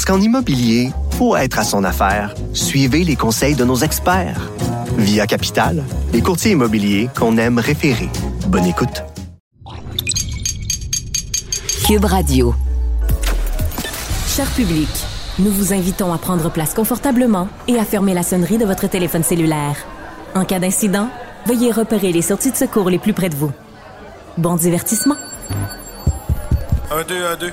Parce qu'en immobilier, pour être à son affaire, suivez les conseils de nos experts. Via Capital, les courtiers immobiliers qu'on aime référer. Bonne écoute. Cube Radio. Cher public, nous vous invitons à prendre place confortablement et à fermer la sonnerie de votre téléphone cellulaire. En cas d'incident, veuillez repérer les sorties de secours les plus près de vous. Bon divertissement. Un, deux, un, deux.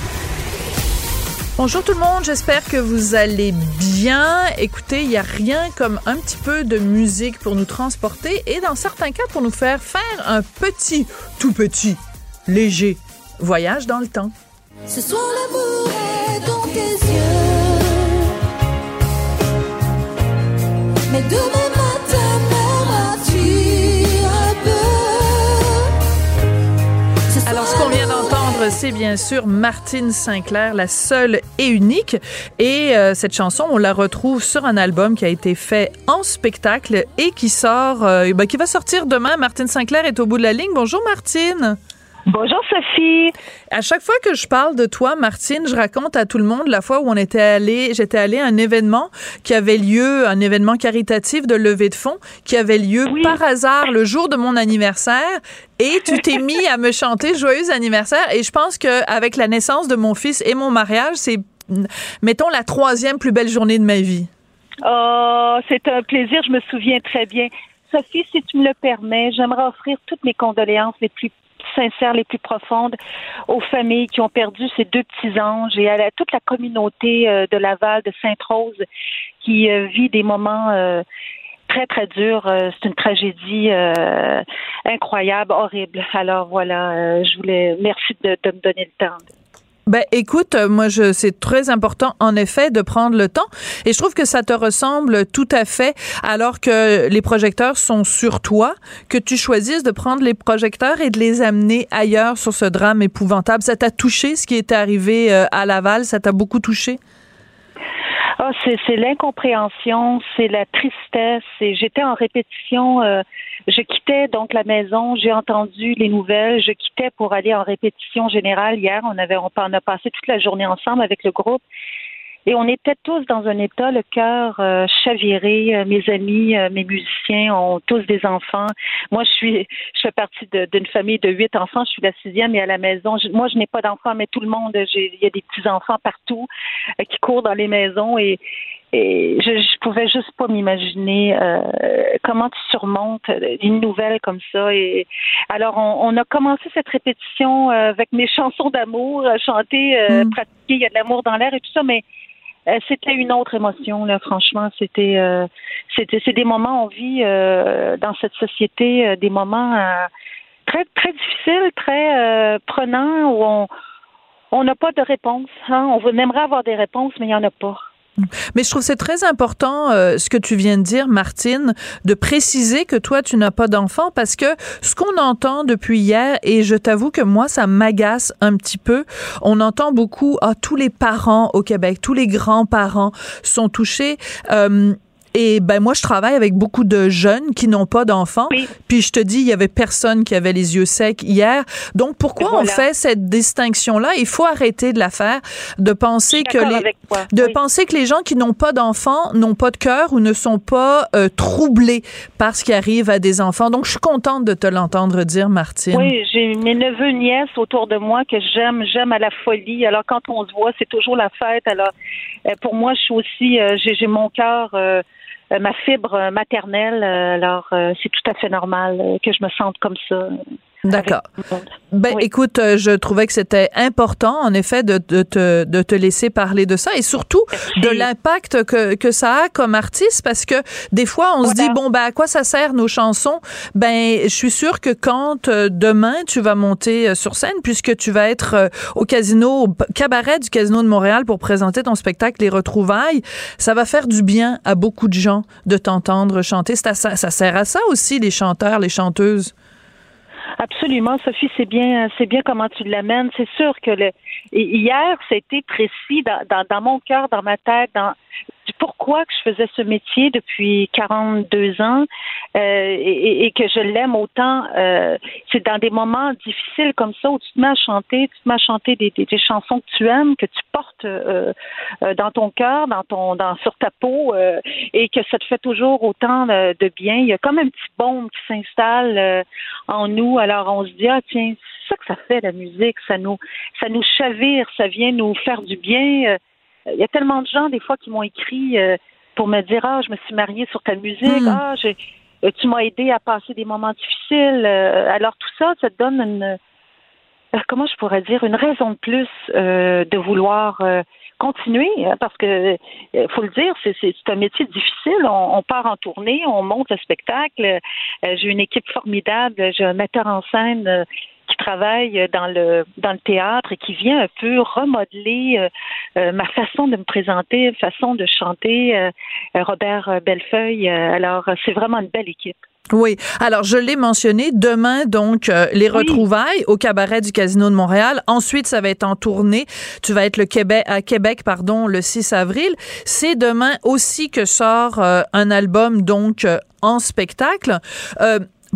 Bonjour tout le monde, j'espère que vous allez bien. Écoutez, il n'y a rien comme un petit peu de musique pour nous transporter et dans certains cas pour nous faire faire un petit, tout petit, léger voyage dans le temps. Ce soir l'amour est dans tes yeux. Mais c'est bien sûr Martine Sinclair, la seule et unique. Et euh, cette chanson, on la retrouve sur un album qui a été fait en spectacle et qui sort, euh, ben, qui va sortir demain. Martine Sinclair est au bout de la ligne. Bonjour Martine. Bonjour Sophie. À chaque fois que je parle de toi, Martine, je raconte à tout le monde la fois où on était allé, j'étais allée à un événement qui avait lieu, un événement caritatif de levée de fonds qui avait lieu Oui. par hasard le jour de mon anniversaire et tu t'es mis à me chanter joyeux anniversaire et je pense que avec la naissance de mon fils et mon mariage, c'est mettons la troisième plus belle journée de ma vie. Oh, c'est un plaisir, je me souviens très bien. Sophie, si tu me le permets, j'aimerais offrir toutes mes condoléances les plus sincères, les plus profondes aux familles qui ont perdu ces deux petits anges et à toute la communauté euh, de Laval, de Sainte-Rose, qui euh, vit des moments euh, très, très durs. C'est une tragédie incroyable, horrible. Alors voilà, je voulais, merci de, de me donner le temps. Ben écoute, euh, moi je c'est très important en effet de prendre le temps et je trouve que ça te ressemble tout à fait alors que les projecteurs sont sur toi, que tu choisisses de prendre les projecteurs et de les amener ailleurs sur ce drame épouvantable. Ça t'a touché ce qui est arrivé euh, à Laval, ça t'a beaucoup touché? Ah, c'est, c'est l'incompréhension, c'est la tristesse. J'étais en répétition. euh, je quittais donc la maison. J'ai entendu les nouvelles. Je quittais pour aller en répétition générale hier. On avait, on, a passé toute la journée ensemble avec le groupe. Et on était tous dans un état, le cœur euh, chaviré. Euh, Mes amis, euh, mes musiciens ont tous des enfants. Moi, je suis, je fais partie d'une famille de huit enfants. Je suis la sixième et à la maison. moi, je n'ai pas d'enfants, mais tout le monde, il y a des petits enfants partout qui courent dans les maisons et, et je, je pouvais juste pas m'imaginer euh, comment tu surmontes une nouvelle comme ça. Et alors, on, on a commencé cette répétition euh, avec mes chansons d'amour, chanter, euh, Mm. pratiquer, il y a de l'amour dans l'air et tout ça, mais euh, c'était une autre émotion, là, franchement. C'était, euh, c'était, c'est des moments, on vit euh, dans cette société euh, des moments euh, très, très difficiles, très euh, prenants, où on on n'a pas de réponse. Hein? On aimerait avoir des réponses, mais il n'y en a pas. Mais je trouve c'est très important euh, ce que tu viens de dire, Martine, de préciser que toi, tu n'as pas d'enfant parce que ce qu'on entend depuis hier, et je t'avoue que moi, ça m'agace un petit peu, on entend beaucoup, ah, tous les parents au Québec, tous les grands-parents sont touchés. Euh, et ben moi, je travaille avec beaucoup de jeunes qui n'ont pas d'enfants. Oui. Puis je te dis, il y avait personne qui avait les yeux secs hier. Donc pourquoi on fait cette distinction-là? Il faut arrêter de la faire, de penser que les de Oui. penser que les gens qui n'ont pas d'enfants n'ont pas de cœur ou ne sont pas euh, troublés par ce qui arrive à des enfants. Donc, je suis contente de te l'entendre dire, Martine. Oui, j'ai mes neveux, nièces autour de moi que j'aime, j'aime à la folie. Alors quand on se voit, c'est toujours la fête. Alors euh, pour moi, je suis aussi, euh, j'ai, mon cœur, euh, ma fibre euh, maternelle. euh, alors euh, c'est tout à fait normal euh, que je me sente comme ça. D'accord. Ben, Oui. écoute, euh, je trouvais que c'était important, en effet, de, de, te, de te laisser parler de ça et surtout de l'impact que, que ça a comme artiste parce que des fois, on se dit, bon, ben, à quoi ça sert nos chansons? Ben, je suis sûre que quand euh, demain tu vas monter euh, sur scène, puisque tu vas être au casino, au cabaret du Casino de Montréal pour présenter ton spectacle Les Retrouvailles, ça va faire du bien à beaucoup de gens de t'entendre chanter. À ça, ça sert à ça aussi, les chanteurs, les chanteuses? Absolument, Sophie, c'est bien, c'est bien comment tu l'amènes. C'est sûr que le hier, c'était précis dans, dans, dans mon cœur, dans ma tête, dans pourquoi que je faisais ce métier depuis 42 ans euh, et, et que je l'aime autant. Euh, c'est dans des moments difficiles comme ça où tu te mets à chanter, tu te mets à chanter des, des, chansons que tu aimes, que tu portes euh, euh, dans ton cœur, dans ton, dans sur ta peau, euh, et que ça te fait toujours autant de, bien. Il y a comme un petit baume qui s'installe euh, en nous. Alors on se dit ah tiens, c'est ça que ça fait la musique, ça nous ça nous chavire, ça vient nous faire du bien. Euh, Il y a tellement de gens des fois qui m'ont écrit euh, pour me dire ah je me suis mariée sur ta musique, Hmm. ah j'ai euh, tu m'as aidé à passer des moments difficiles. Euh, alors tout ça, ça te donne une euh, comment je pourrais dire une raison de plus euh, de vouloir euh, continuer hein, parce que euh, faut le dire c'est un métier difficile on, on part en tournée on monte le spectacle Euh, j'ai une équipe formidable j'ai un metteur en scène euh, travaille dans le dans le théâtre et qui vient un peu remodeler euh, euh, ma façon de me présenter façon de chanter euh, Robert Bellefeuille alors c'est vraiment une belle équipe Oui. Alors, je l'ai mentionné. Demain, donc, euh, les Oui. retrouvailles au cabaret du Casino de Montréal. Ensuite, ça va être en tournée. Tu vas être le Québec, à Québec, pardon, le 6 avril. C'est demain aussi que sort euh, un album, donc, euh, en spectacle.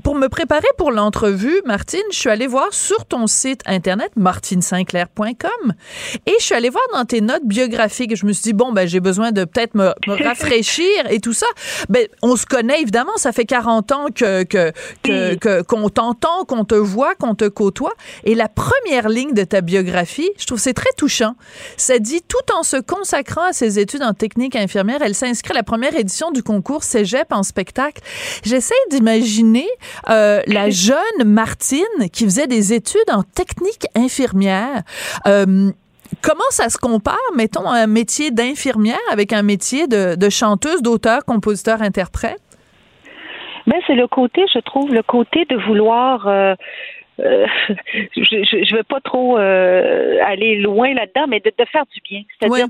Pour me préparer pour l'entrevue, Martine, je suis allée voir sur ton site internet martinesinclair.com et je suis allée voir dans tes notes biographiques. Je me suis dit bon ben j'ai besoin de peut-être me, me rafraîchir et tout ça. Ben on se connaît évidemment, ça fait 40 ans que que qu'on t'entend, qu'on te voit, qu'on te côtoie et la première ligne de ta biographie, je trouve c'est très touchant. Ça dit tout en se consacrant à ses études en technique infirmière, elle s'inscrit à la première édition du concours Cégep en spectacle. J'essaie d'imaginer euh, la jeune Martine qui faisait des études en technique infirmière. Euh, Comment ça se compare, mettons, un métier d'infirmière avec un métier de, de chanteuse, d'auteur, compositeur, interprète? Ben, c'est le côté, je trouve, le côté de vouloir. euh, euh, je ne veux pas trop euh, aller loin là-dedans, mais de, de faire du bien. C'est-à-dire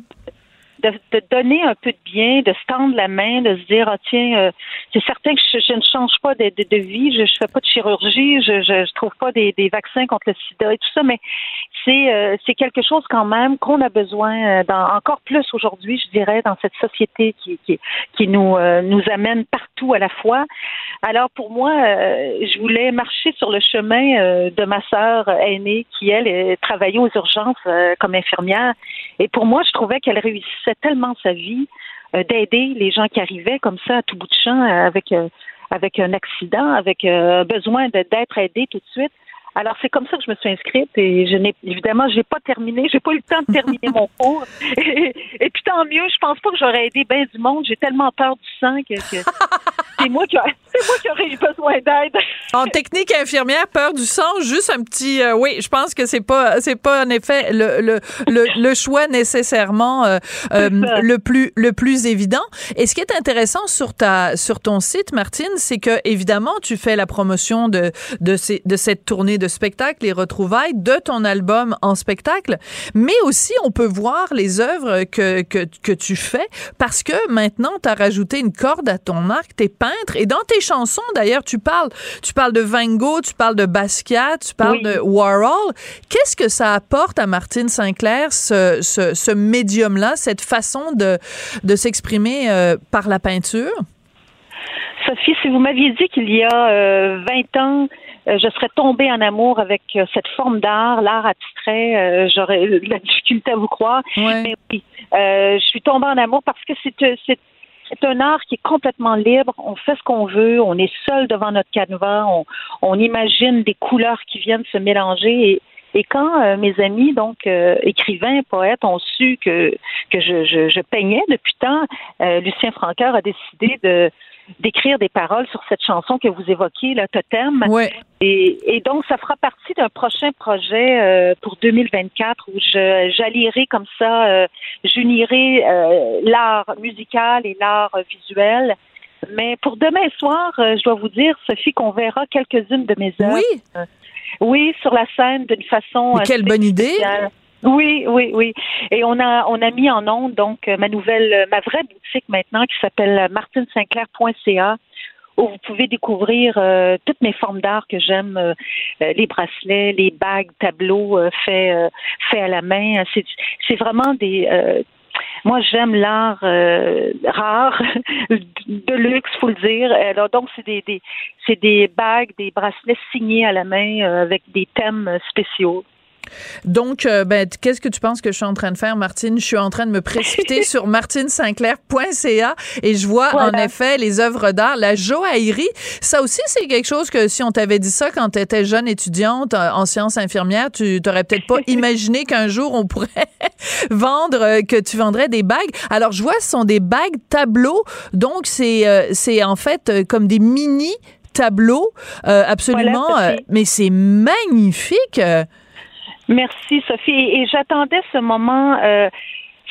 de, donner un peu de bien, de se tendre la main, de se dire, ah tiens, euh, c'est certain que je, ne change pas de, vie, je ne fais pas de chirurgie, je je trouve pas des, vaccins contre le sida et tout ça, mais c'est euh, c'est quelque chose quand même qu'on a besoin, euh, encore plus aujourd'hui, je dirais, dans cette société qui, qui, nous, nous amène partout à la fois. Alors pour moi, je voulais marcher sur le chemin de ma sœur aînée qui, elle, travaillait aux urgences comme infirmière. Et pour moi, je trouvais qu'elle réussissait tellement sa vie euh, d'aider les gens qui arrivaient comme ça à tout bout de champ euh, avec, euh, avec un accident, avec euh, besoin d'être aidé tout de suite. Alors c'est comme ça que je me suis inscrite et je n'ai évidemment j'ai pas terminé, j'ai pas eu le temps de terminer mon cours. Et, et puis tant mieux, je pense pas que j'aurais aidé bien du monde. J'ai tellement peur du sang que, que c'est moi qui c'est moi qui aurais eu besoin d'aide. En technique infirmière, peur du sang, juste un petit. euh, oui, je pense que c'est pas, c'est pas en effet le le, le, le choix nécessairement euh, euh, le plus le plus évident. Et ce qui est intéressant sur ta sur ton site, Martine, c'est que évidemment tu fais la promotion de de ces de cette tournée de spectacle, les retrouvailles de ton album en spectacle, mais aussi on peut voir les œuvres que que que tu fais parce que maintenant tu as rajouté une corde à ton arc, t'es peintre et dans tes chansons d'ailleurs tu parles tu parles de Van Gogh, tu parles de Basquiat, tu parles Oui. de Warhol. Qu'est-ce que ça apporte à Martine Sinclair ce ce, ce médium là, cette façon de de s'exprimer euh, par la peinture? Sophie, si vous m'aviez dit qu'il y a euh, 20 ans, euh, je serais tombée en amour avec euh, cette forme d'art, l'art abstrait, j'aurais eu de la difficulté à vous croire. Ouais. Mais oui, je suis tombée en amour parce que c'est c'est un art qui est complètement libre. On fait ce qu'on veut. On est seul devant notre canevas. On, on imagine des couleurs qui viennent se mélanger. Et, quand euh, mes amis, donc euh, écrivains, poètes, ont su que que je, je, peignais depuis tant, euh, Lucien Francoeur a décidé de d'écrire des paroles sur cette chanson que vous évoquez, le Totem. Ouais. Et, et donc, ça fera partie d'un prochain projet euh, pour 2024 où je j'allierai comme ça, euh, j'unirai euh, l'art musical et l'art visuel. Mais pour demain soir, euh, je dois vous dire, Sophie, qu'on verra quelques-unes de mes œuvres. Oui. Euh, oui, sur la scène d'une façon. Mais quelle bonne idée. spéciale. Oui, oui, oui. Et on a on a mis en onde donc euh, ma nouvelle euh, ma vraie boutique maintenant qui s'appelle martinsinclair.ca où vous pouvez découvrir euh, toutes mes formes d'art que j'aime, euh, euh, les bracelets, les bagues, tableaux euh, faits euh, à la main. C'est vraiment des euh, moi, j'aime l'art euh, rare, de luxe, faut le dire. Alors, donc, c'est des, c'est des bagues, des bracelets signés à la main euh, avec des thèmes euh, spéciaux. Donc, euh, ben, qu'est-ce que tu penses que je suis en train de faire, Martine? Je suis en train de me précipiter sur martinesinclair.ca et je vois en effet les œuvres d'art, la joaillerie. Ça aussi, c'est quelque chose que si on t'avait dit ça quand tu étais jeune étudiante euh, en sciences infirmières, tu t'aurais peut-être pas imaginé qu'un jour on pourrait vendre, euh, que tu vendrais des bagues. Alors, je vois, ce sont des bagues tableaux. Donc, c'est euh, c'est en fait comme des mini tableaux, euh, absolument. Voilà, mais c'est magnifique. Euh. Merci, Sophie. Et, j'attendais ce moment. euh,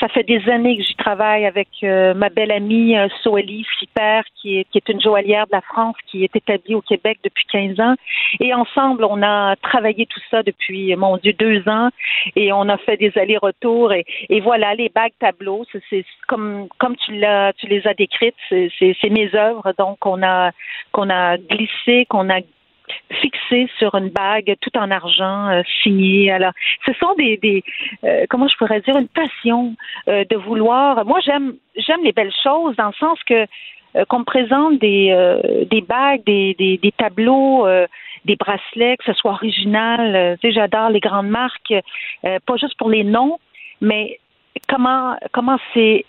ça fait des années que j'y travaille avec euh, ma belle amie euh, Soélie qui est, qui est une joaillière de la France, qui est établie au Québec depuis 15 ans. Et ensemble, on a travaillé tout ça depuis, mon Dieu, deux ans. Et on a fait des allers-retours. Et, et voilà, les bagues tableaux, c'est comme, comme tu, tu les as décrites, c'est mes œuvres. Donc, on a, qu'on a glissé, qu'on a fixé sur une bague tout en argent euh, signée. Alors, ce sont des, des euh, comment je pourrais dire une passion euh, de vouloir. Moi, j'aime j'aime les belles choses dans le sens que euh, qu'on me présente des bagues, des tableaux. des bracelets, que ce soit original. Tu sais, j'adore les grandes marques, pas juste pour les noms, mais comment comment c'est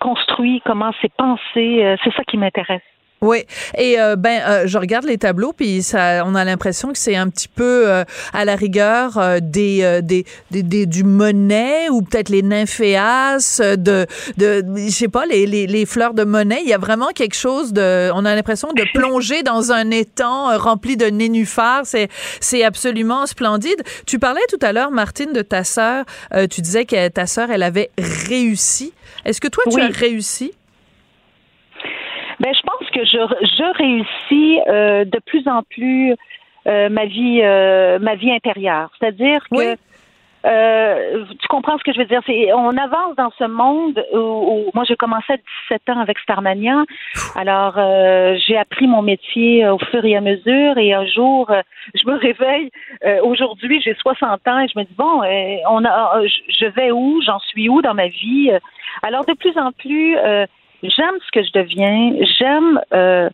construit, comment c'est pensé. c'est ça qui m'intéresse. Oui, et euh, ben euh, je regarde les tableaux puis ça on a l'impression que c'est un petit peu euh, à la rigueur euh, des, des, des des du Monet ou peut-être les nymphéas de de je sais pas les, les les fleurs de Monet, il y a vraiment quelque chose de on a l'impression de plonger dans un étang rempli de nénuphars, c'est c'est absolument splendide. Tu parlais tout à l'heure Martine de ta sœur, tu disais que ta sœur elle avait réussi. Est-ce que toi tu as réussi? Ben, je pense que je, je réussis euh, de plus en plus euh, ma vie euh, ma vie intérieure. C'est-à-dire que euh, tu comprends ce que je veux dire? C'est on avance dans ce monde où, où- moi j'ai commencé à 17 ans avec Starmania. Alors euh, j'ai appris mon métier euh, au fur et à mesure et un jour euh, je me réveille. euh, Aujourd'hui j'ai 60 ans et je me dis bon on a je- vais où? J'en suis où dans ma vie? Alors de plus en plus euh, j'aime ce que je deviens. J'aime euh,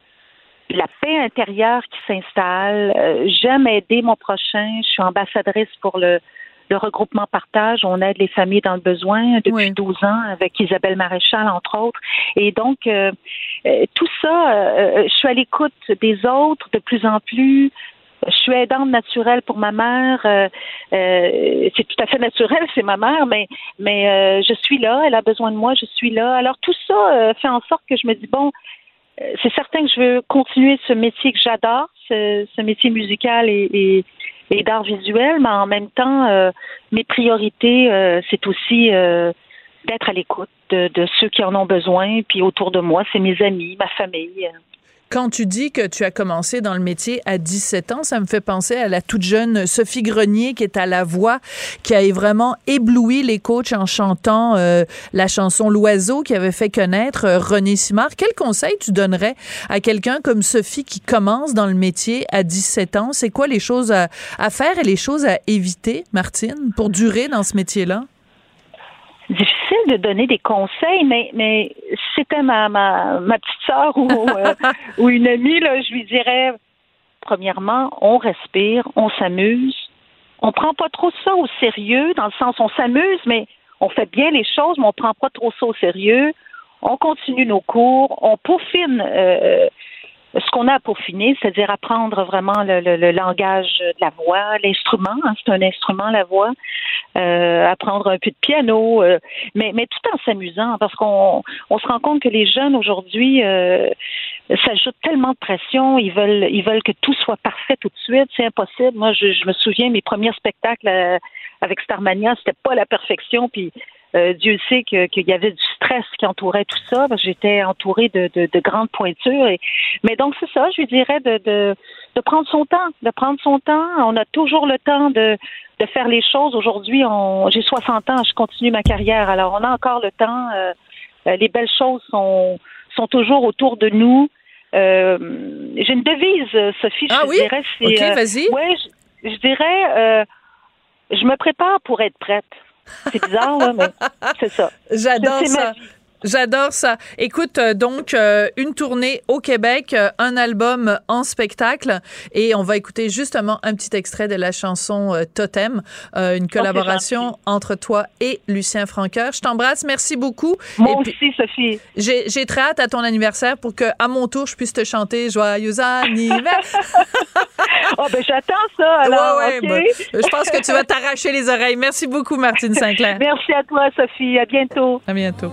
la paix intérieure qui s'installe. Euh, J'aime aider mon prochain. Je suis ambassadrice pour le, le regroupement partage. On aide les familles dans le besoin depuis Oui. 12 ans avec Isabelle Maréchal, entre autres. Et donc, euh, tout ça, je suis à l'écoute des autres de plus en plus. Je suis aidante naturelle pour ma mère. Euh, euh, c'est tout à fait naturel, c'est ma mère, mais mais euh, je suis là. Elle a besoin de moi, je suis là. Alors tout ça euh, fait en sorte que je me dis bon, euh, c'est certain que je veux continuer ce métier que j'adore, ce, ce métier musical et, et, et d'art visuel, mais en même temps, euh, mes priorités, c'est aussi d'être à l'écoute de, de ceux qui en ont besoin, puis autour de moi, c'est mes amis, ma famille. Quand tu dis que tu as commencé dans le métier à 17 ans, ça me fait penser à la toute jeune Sophie Grenier qui est à la voix, qui a vraiment ébloui les coachs en chantant euh, la chanson L'oiseau qui avait fait connaître euh, René Simard. Quel conseil tu donnerais à quelqu'un comme Sophie qui commence dans le métier à 17 ans? C'est quoi les choses à, à faire et les choses à éviter, Martine, pour durer dans ce métier-là? Difficile de donner des conseils, mais mais si c'était ma, ma ma petite sœur ou euh, ou une amie là, je lui dirais premièrement, on respire, on s'amuse, on prend pas trop ça au sérieux dans le sens on s'amuse, mais on fait bien les choses, mais on prend pas trop ça au sérieux. On continue nos cours, on peaufine euh, ce qu'on a à peaufiner, c'est-à-dire apprendre vraiment le, le- le langage de la voix, l'instrument, hein, c'est un instrument la voix. euh, apprendre un peu de piano, euh, mais, mais tout en s'amusant, parce qu'on on se rend compte que les jeunes aujourd'hui euh, s'ajoutent tellement de pression, ils veulent ils veulent que tout soit parfait tout de suite, c'est impossible. Moi, je, je me souviens mes premiers spectacles euh, avec Starmania, c'était pas la perfection, puis euh, Dieu sait que- qu'il y avait du stress qui entourait tout ça, parce que j'étais entourée de, de, de grandes pointures. Et, mais donc, c'est ça, je lui dirais de, de, de prendre son temps, de prendre son temps. On a toujours le temps de, de faire les choses. Aujourd'hui, on, j'ai 60 ans, je continue ma carrière, alors on a encore le temps. euh, euh, les belles choses sont, sont toujours autour de nous. Euh, j'ai une devise, Sophie, Ah je oui? dirais. c'est, OK, euh, vas-y. Ouais, je, je dirais, euh, je me prépare pour être prête. C'est bizarre, là, mais c'est ça. J'adore ça. J'adore ça. Écoute, euh, donc, euh, une tournée au Québec, euh, un album en spectacle, et on va écouter justement un petit extrait de la chanson euh, Totem, euh, une collaboration entre toi et Lucien Franqueur. Je t'embrasse, merci beaucoup. Moi Et puis, aussi, Sophie. J'ai j'ai très hâte à ton anniversaire pour que, à mon tour, je puisse te chanter Joyeux anniversaire. Oh, ben j'attends ça, alors, Ouais, ouais, OK? ben, je pense que tu vas t'arracher les oreilles. Merci beaucoup, Martine Sinclair. Merci à toi, Sophie. À bientôt. À bientôt.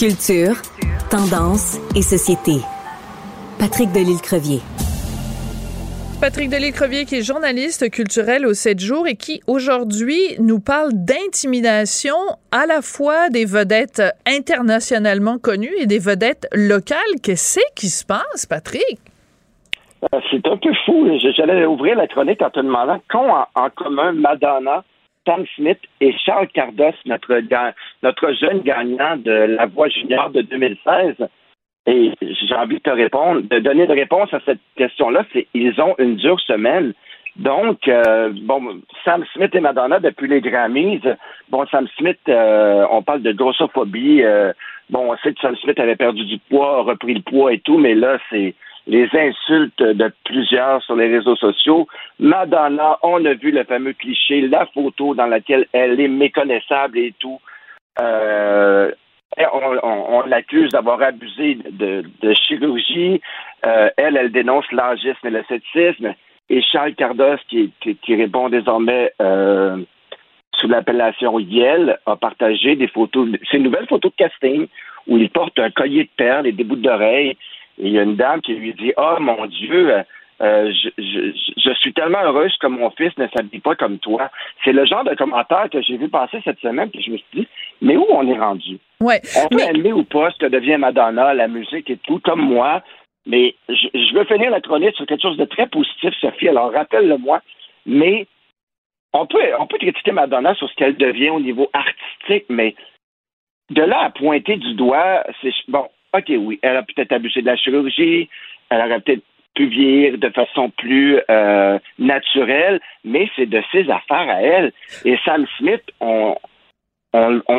Culture, tendance et société. Patrick Delisle-Crevier. Patrick Delisle-Crevier, qui est journaliste culturel au 7 jours et qui, aujourd'hui, nous parle d'intimidation à la fois des vedettes internationalement connues et des vedettes locales. Qu'est-ce qui se passe, Patrick? Euh, C'est un peu fou. Je- J'allais ouvrir la chronique en te demandant qu'ont en commun Madonna, Sam Smith et Charles Cardos, notre, jeune gagnant de la Voix junior de 2016. Et j'ai envie de te répondre, de donner une réponse à cette question-là, c'est ils ont une dure semaine. Donc, euh, bon, Sam Smith et Madonna, depuis les Grammys, bon, Sam Smith, euh, on parle de grossophobie. euh, bon, on sait que Sam Smith avait perdu du poids, repris le poids et tout, mais là, c'est les insultes de plusieurs sur les réseaux sociaux. Madonna, on a vu le fameux cliché, la photo dans laquelle elle est méconnaissable et tout. Euh, on, l'accuse d'avoir abusé de, chirurgie. Euh, elle, elle dénonce l'âgisme et le. Et Charles Cardos, qui, répond désormais euh, sous l'appellation Yel, a partagé des photos, c'est une nouvelle photo de casting où il porte un collier de perles et des boucles d'oreilles. Et il y a une dame qui lui dit Oh mon Dieu, euh, euh, je, je, je suis tellement heureuse que mon fils ne s'habille pas comme toi. C'est le genre de commentaire que j'ai vu passer cette semaine, puis je me suis dit Mais où on est rendu? Ouais. On peut Mais- aimer ou pas ce que devient Madonna, la musique et tout, comme moi. Mais je, je veux finir la chronique sur quelque chose de très positif, Sophie. Alors, rappelle-le-moi. Mais on peut, on peut critiquer Madonna sur ce qu'elle devient au niveau artistique, mais de là à pointer du doigt, c'est bon, ok, oui, elle a peut-être abusé de la chirurgie, elle aurait peut-être pu vieillir de façon plus euh, naturelle, mais c'est de ses affaires à elle. Et Sam Smith, on,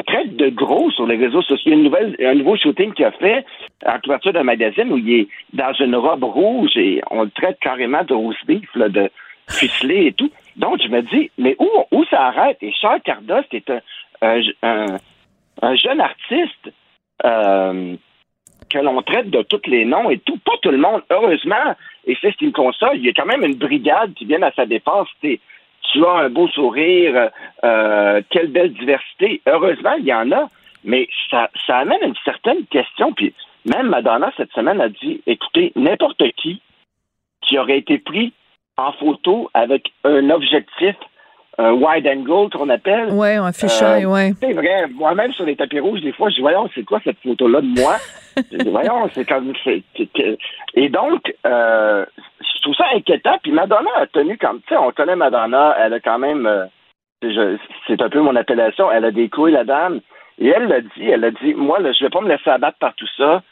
traite de gros sur les réseaux sociaux. Une nouvelle, un nouveau shooting qu'il a fait en couverture d'un magazine où il est dans une robe rouge et on le traite carrément de rose beef, de ficelé et tout. Donc, je me dis, mais où, ça arrête? Et Charles Cardos, qui est un- un jeune artiste euh, que l'on traite de tous les noms et tout, pas tout le monde, heureusement, et c'est ce qui me console, il y a quand même une brigade qui vient à sa défense. Tu as un beau sourire, euh, quelle belle diversité. Heureusement, il y en a, mais ça, ça amène une certaine question. Puis même Madonna, cette semaine, a dit, écoutez, n'importe qui qui aurait été pris en photo avec un objectif, un wide angle qu'on appelle. Ouais, un fisheye, Euh, ouais. C'est vrai. Moi-même, sur les tapis rouges, des fois, je dis, voyons, c'est quoi cette photo-là de moi? je dis, voyons, c'est comme. c'est- c'est- c'est- Et donc, euh, je trouve ça inquiétant. Puis Madonna a tenu comme. Tu sais, on connaît Madonna, elle a quand même. euh, je- c'est un peu mon appellation. Elle a des couilles, la dame. Et elle l'a dit, elle a dit, moi, là, je vais pas me laisser abattre par tout ça.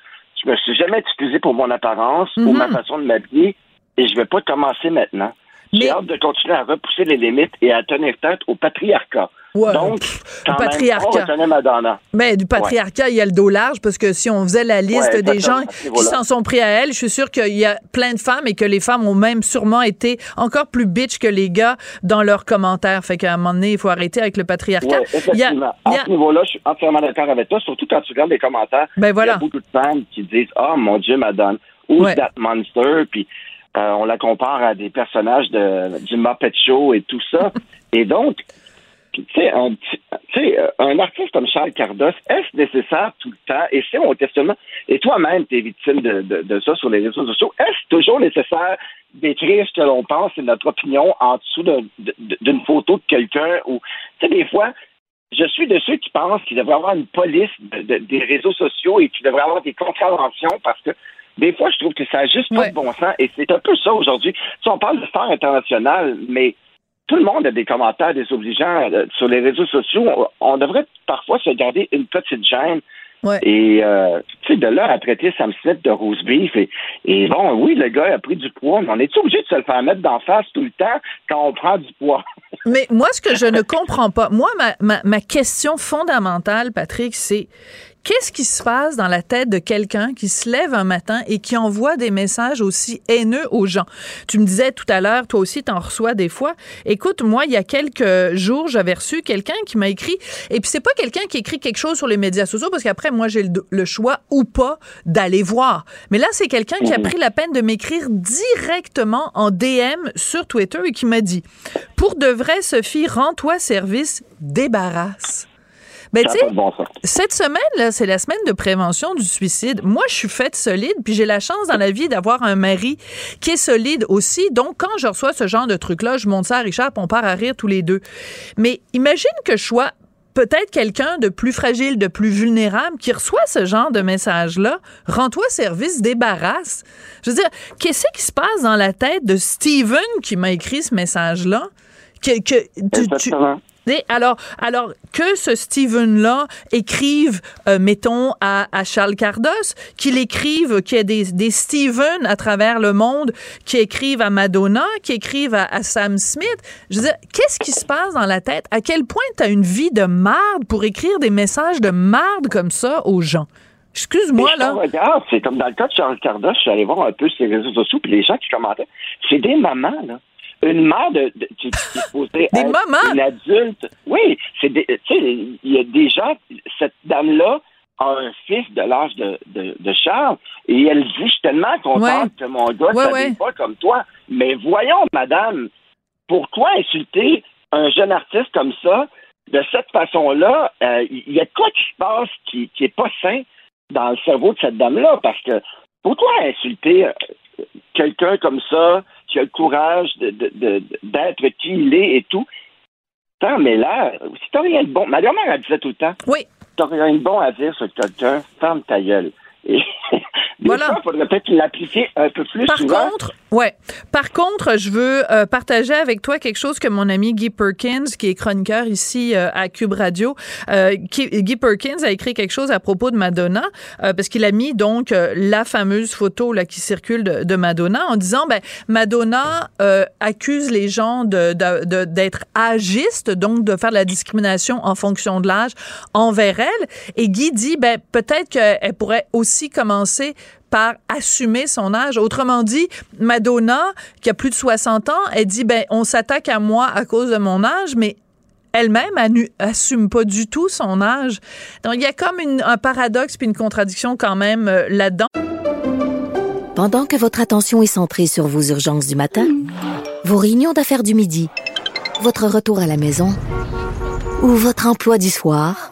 Je me suis jamais excusé pour mon apparence, pour Mhm. ma façon de m'habiller, et je vais pas commencer maintenant. J'ai hâte de continuer à repousser les limites et à tenir tête au patriarcat. Ouais, Donc, pff, quand même, patriarcat. on retenait Madonna. Mais du patriarcat, il y a le dos large parce que si on faisait la liste Ouais, des gens qui s'en sont pris à elle, je suis sûre qu'il y a plein de femmes et que les femmes ont même sûrement été encore plus bitch que les gars dans leurs commentaires. Fait qu'à un moment donné, il faut arrêter avec le patriarcat. Il y a- À ce niveau-là, je suis entièrement d'accord avec toi, surtout quand tu regardes les commentaires. Ben voilà. Il y a beaucoup de femmes qui disent Ah, mon Dieu, madame, Ouais. that monster? Puis euh, on la compare à des personnages de, du Muppet Show et tout ça. et donc, tu sais, un, euh, un artiste comme Charles Cardos, est-ce nécessaire tout le temps? Et c'est mon questionnement. Et toi-même, tu es victime de, de, de ça sur les réseaux sociaux. Est-ce toujours nécessaire d'écrire ce que l'on pense et notre opinion en dessous de- de- de- d'une photo de quelqu'un? Ou, tu sais, des fois, je suis de ceux qui pensent qu'il devrait y avoir une police de- de- des réseaux sociaux et qu'il devrait y avoir des contraventions parce que des fois, je trouve que ça n'a juste pas de bon sens. Et c'est un peu ça aujourd'hui. Si on parle de sphère internationale, mais tout le monde a des commentaires désobligeants euh, sur les réseaux sociaux. On, devrait parfois se garder une petite gêne. Ouais. Et, euh, tu sais, de là à traiter Sam Smith de rose beef. Et, et bon, oui, le gars a pris du poids, mais on est obligé de se le faire mettre d'en face tout le temps quand on prend du poids? Mais moi, ce que je ne comprends pas, moi, ma, ma, ma question fondamentale, Patrick, c'est qu'est-ce qui se passe dans la tête de quelqu'un qui se lève un matin et qui envoie des messages aussi haineux aux gens? Tu me disais tout à l'heure, toi aussi, t'en reçois des fois. Écoute, moi, il y a quelques jours, j'avais reçu quelqu'un qui m'a écrit, et puis c'est pas quelqu'un qui écrit quelque chose sur les médias sociaux, parce qu'après, moi, j'ai le, le choix ou pas d'aller voir. Mais là, c'est quelqu'un qui a pris la peine de m'écrire directement en DM sur Twitter et qui m'a dit, pour de vrai, Sophie, rends-toi service, débarrasse. Ben, tu sais, bon cette semaine, c'est la semaine de prévention du suicide. Moi, je suis faite solide, puis j'ai la chance dans la vie d'avoir un mari qui est solide aussi. Donc, quand je reçois ce genre de truc-là, je monte ça à Richard, puis on part à rire tous les deux. Mais imagine que je sois peut-être quelqu'un de plus fragile, de plus vulnérable, qui reçoit ce genre de message-là. Rends-toi service, débarrasse. Je veux dire, qu'est-ce qui se passe dans la tête de Steven qui m'a écrit ce message-là? Que, que tu- tu, Alors, alors que ce Steven-là écrive, euh, mettons, à, à Charles Cardos, qu'il écrive, qu'il y a des, des Steven à travers le monde qui écrivent à Madonna, qui écrivent à, à Sam Smith. Je veux dire, qu'est-ce qui se passe dans la tête? À quel point tu as une vie de marde pour écrire des messages de marde comme ça aux gens? Excuse-moi, là. regarde, c'est comme dans le cas de Charles Cardos, je suis allé voir un peu sur les réseaux sociaux, puis les gens qui commentaient, c'est des mamans, là. Une mère de, de- qui, qui supposée Des mamans? une adulte. Oui, c'est des, tu sais, il y a des gens, cette dame-là a un fils de l'âge de, de, de Charles, et elle dit, je suis tellement contente Ouais. que mon gars ne ouais. pas comme toi. Mais voyons, madame, pourquoi insulter un jeune artiste comme ça? De cette façon-là? Euh, Il y a quoi qui se passe qui, qui est pas sain dans le cerveau de cette dame-là, parce que pourquoi insulter euh, quelqu'un comme ça, qui a le courage de- de- de- d'être qui il est et tout? Attends, mais là, si t'as rien de bon, ma grand-mère, elle disait tout le temps, Oui. t'as rien de bon à dire sur quelqu'un, ferme ta gueule. Et des Voilà. fois, il faudrait peut-être l'appliquer un peu plus Par souvent. contre, ouais. Par contre, je veux euh, partager avec toi quelque chose que mon ami Guy Perkins, qui est chroniqueur ici euh, à Cube Radio, euh, qui- Guy Perkins a écrit quelque chose à propos de Madonna, euh, parce qu'il a mis donc euh, la fameuse photo là qui circule de, de Madonna en disant ben Madonna euh, accuse les gens de- de- d'être agistes, donc de faire de la discrimination en fonction de l'âge envers elle. Et Guy dit ben peut-être qu'elle pourrait aussi commencer par assumer son âge. Autrement dit, Madonna, qui a plus de 60 ans, elle dit, ben, on s'attaque à moi à cause de mon âge, mais elle-même elle assume pas du tout son âge. Donc, il y a comme un paradoxe puis une contradiction quand même euh, là-dedans. Pendant que votre attention est centrée sur vos urgences du matin, vos réunions d'affaires du midi, votre retour à la maison ou votre emploi du soir,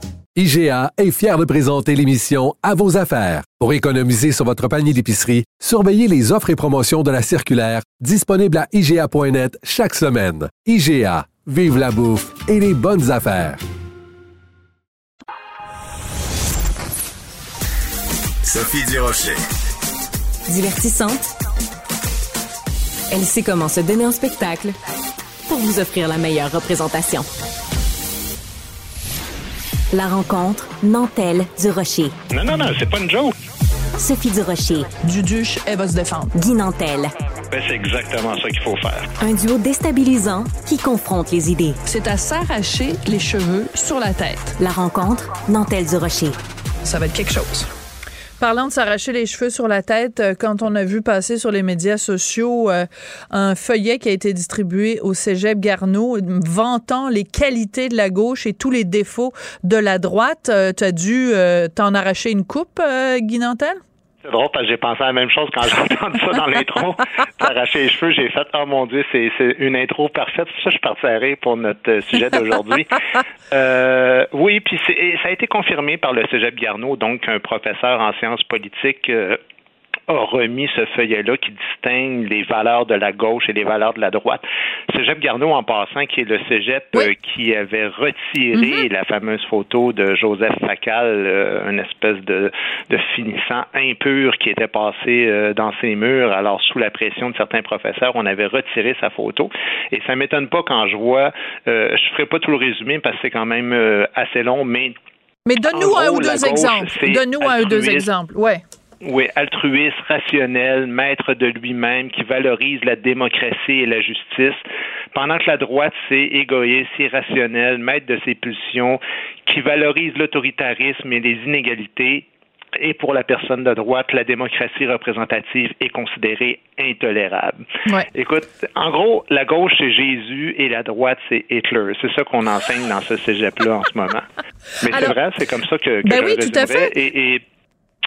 IGA est fier de présenter l'émission À vos affaires. Pour économiser sur votre panier d'épicerie, surveillez les offres et promotions de la circulaire disponible à IGA.net chaque semaine. IGA, vive la bouffe et les bonnes affaires. Sophie Durocher. Divertissante. Elle sait comment se donner en spectacle pour vous offrir la meilleure représentation. La rencontre Nantel du Rocher. Non, non, non, c'est pas une joke. Sophie du Rocher. Duduche, elle va se défendre. Guy Nantel. Ben, c'est exactement ça qu'il faut faire. Un duo déstabilisant qui confronte les idées. C'est à s'arracher les cheveux sur la tête. La rencontre Nantel du Rocher. Ça va être quelque chose. Parlant de s'arracher les cheveux sur la tête, euh, quand on a vu passer sur les médias sociaux euh, un feuillet qui a été distribué au Cégep Garneau vantant les qualités de la gauche et tous les défauts de la droite, euh, tu as dû t'en arracher une coupe, Guy Nantel? C'est drôle parce que j'ai pensé à la même chose quand j'ai entendu ça dans l'intro. T'arracher les cheveux, j'ai fait Oh mon Dieu, c'est une intro parfaite. Ça, je partirai pour notre sujet d'aujourd'hui. euh, oui, puis ça a été confirmé par le Cégep Garneau, donc un professeur en sciences politiques euh, a remis ce feuillet-là qui distingue les valeurs de la gauche et les valeurs de la droite. Cégep Garneau, en passant, qui est le cégep euh, qui avait retiré Mhm. la fameuse photo de Joseph Facal, euh, une espèce de, de finissant impur qui était passé euh, dans ses murs. Alors, sous la pression de certains professeurs, on avait retiré sa photo. Et ça m'étonne pas quand je vois, je ferai pas tout le résumé parce que c'est quand même euh, assez long, mais Mais donne-nous En un ou deux exemples. Donne-nous un ou deux exemples. Ouais. Oui, altruiste, rationnel, maître de lui-même, qui valorise la démocratie et la justice, pendant que la droite, c'est égoïste, irrationnel, maître de ses pulsions, qui valorise l'autoritarisme et les inégalités. Et pour la personne de droite, la démocratie représentative est considérée intolérable. Ouais. Écoute, en gros, la gauche, c'est Jésus et la droite, c'est Hitler. C'est ça qu'on enseigne dans ce cégep-là en ce moment. Mais c'est vrai, c'est comme ça que, que Ben je oui, tout à fait. Et, et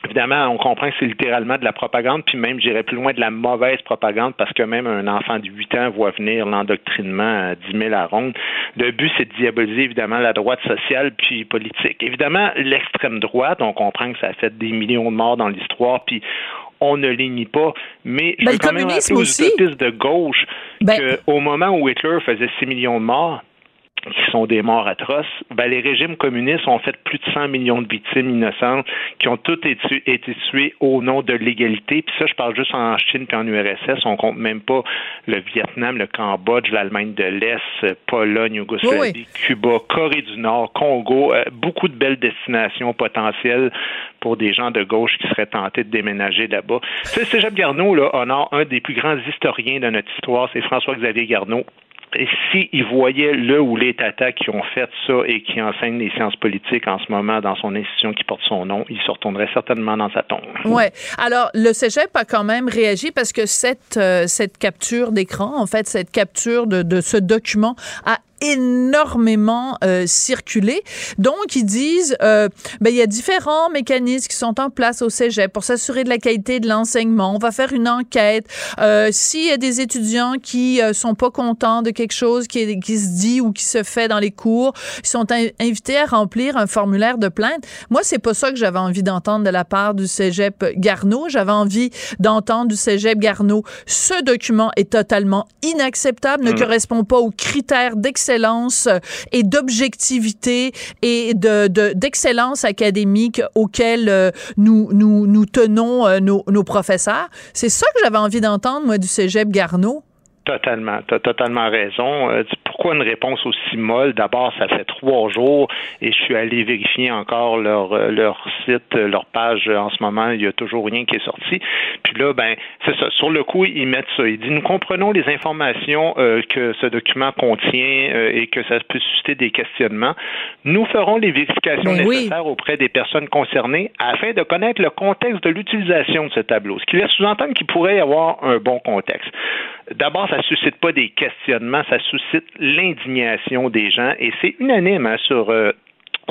Évidemment, on comprend que c'est littéralement de la propagande, puis même, j'irais plus loin de la mauvaise propagande, parce que même un enfant de 8 ans voit venir l'endoctrinement à 10 000 à ronde. Le but, c'est de diaboliser, évidemment, la droite sociale puis politique. Évidemment, l'extrême droite, on comprend que ça a fait des millions de morts dans l'histoire, puis on ne les nie pas, mais je Ben, veux le quand même aux utopistes de gauche Ben- qu'au moment où Hitler faisait 6 millions de morts, qui sont des morts atroces, ben, les régimes communistes ont fait plus de 100 millions de victimes innocentes qui ont toutes été, été tuées au nom de l'égalité. Puis ça, je parle juste en Chine puis en URSS. On compte même pas le Vietnam, le Cambodge, l'Allemagne de l'Est, Pologne, Yougoslavie, Oui, oui. Cuba, Corée du Nord, Congo. euh, beaucoup de belles destinations potentielles pour des gens de gauche qui seraient tentés de déménager là-bas. Sais, Cégep Garneau, là, honore un des plus grands historiens de notre histoire, c'est François-Xavier Garneau. Et s'il voyait le ou les tatas qui ont fait ça et qui enseignent les sciences politiques en ce moment dans son institution qui porte son nom, il se retournerait certainement dans sa tombe. Ouais. Alors, le cégep a quand même réagi parce que cette, euh, cette capture d'écran, en fait, cette capture de, de ce document a énormément euh, circulé. Donc, ils disent, euh, ben, il y a différents mécanismes qui sont en place au cégep pour s'assurer de la qualité de l'enseignement. On va faire une enquête. Euh, S'il y a des étudiants qui euh, sont pas contents de quelque chose qui, est- qui se dit ou qui se fait dans les cours, ils sont in- invités à remplir un formulaire de plainte. Moi, c'est pas ça que j'avais envie d'entendre de la part du cégep Garneau. J'avais envie d'entendre du cégep Garneau. Ce document est totalement inacceptable, ne Mm. correspond pas aux critères d'excellence euh, et d'objectivité et de, de- d'excellence académique auxquels euh, nous, nous, nous tenons euh, nos, nos professeurs. C'est ça que j'avais envie d'entendre, moi, du cégep Garneau. Totalement, tu as totalement raison. Euh, pourquoi une réponse aussi molle? D'abord, ça fait trois jours et je suis allé vérifier encore leur, euh, leur site, euh, leur page en ce moment. Il n'y a toujours rien qui est sorti. Puis là, ben, c'est ça. Sur le coup, ils mettent ça. Ils disent, nous comprenons les informations euh, que ce document contient euh, et que ça peut susciter des questionnements. Nous ferons les vérifications Ben oui. nécessaires auprès des personnes concernées afin de connaître le contexte de l'utilisation de ce tableau, ce qui laisse sous-entendre qu'il pourrait y avoir un bon contexte. D'abord, ça suscite pas des questionnements, ça suscite l'indignation des gens et c'est unanime hein, sur euh,